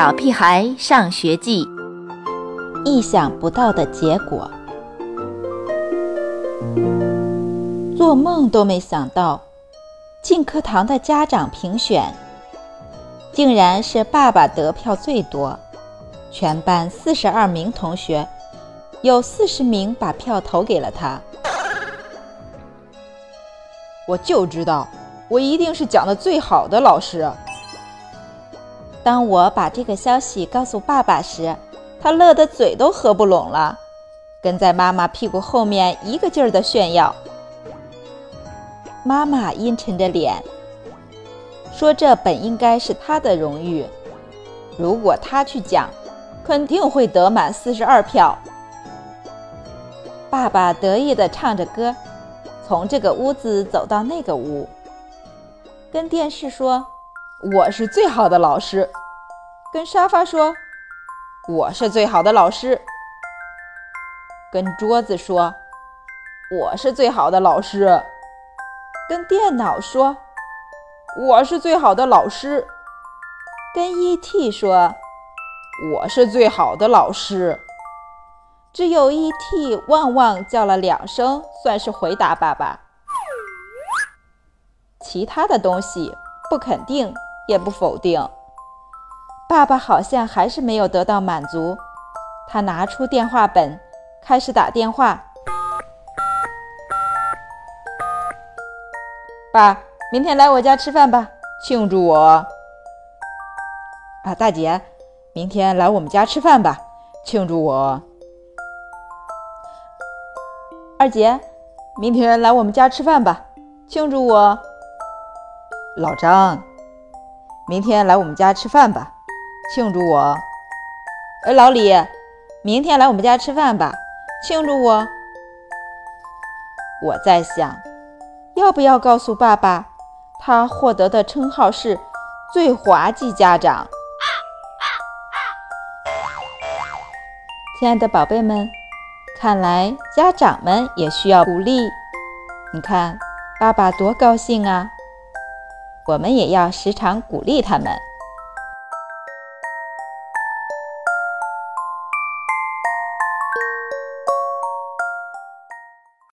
小屁孩上学记》，意想不到的结果，做梦都没想到，进课堂的家长评选，竟然是爸爸得票最多。全班四十二名同学，有四十名把票投给了他。我就知道，我一定是讲的最好的老师。当我把这个消息告诉爸爸时，他乐得嘴都合不拢了，跟在妈妈屁股后面一个劲儿的炫耀。妈妈阴沉着脸说：“这本应该是他的荣誉，如果他去讲，肯定会得满四十二票。”爸爸得意地唱着歌。从这个屋子走到那个屋，跟电视说：“我是最好的老师。”跟沙发说：“我是最好的老师。”跟桌子说：“我是最好的老师。”跟电脑说：“我是最好的老师。”跟 ET 说：“我是最好的老师。”只有 E.T. 汪汪叫了两声，算是回答爸爸。其他的东西不肯定也不否定。爸爸好像还是没有得到满足，他拿出电话本，开始打电话。爸，明天来我家吃饭吧，庆祝我。啊，大姐，明天来我们家吃饭吧，庆祝我。二姐，明天来我们家吃饭吧，庆祝我。老张，明天来我们家吃饭吧，庆祝我。哎，老李，明天来我们家吃饭吧，庆祝我。我在想，要不要告诉爸爸，他获得的称号是最滑稽家长。亲爱的宝贝们。看来家长们也需要鼓励。你看，爸爸多高兴啊！我们也要时常鼓励他们。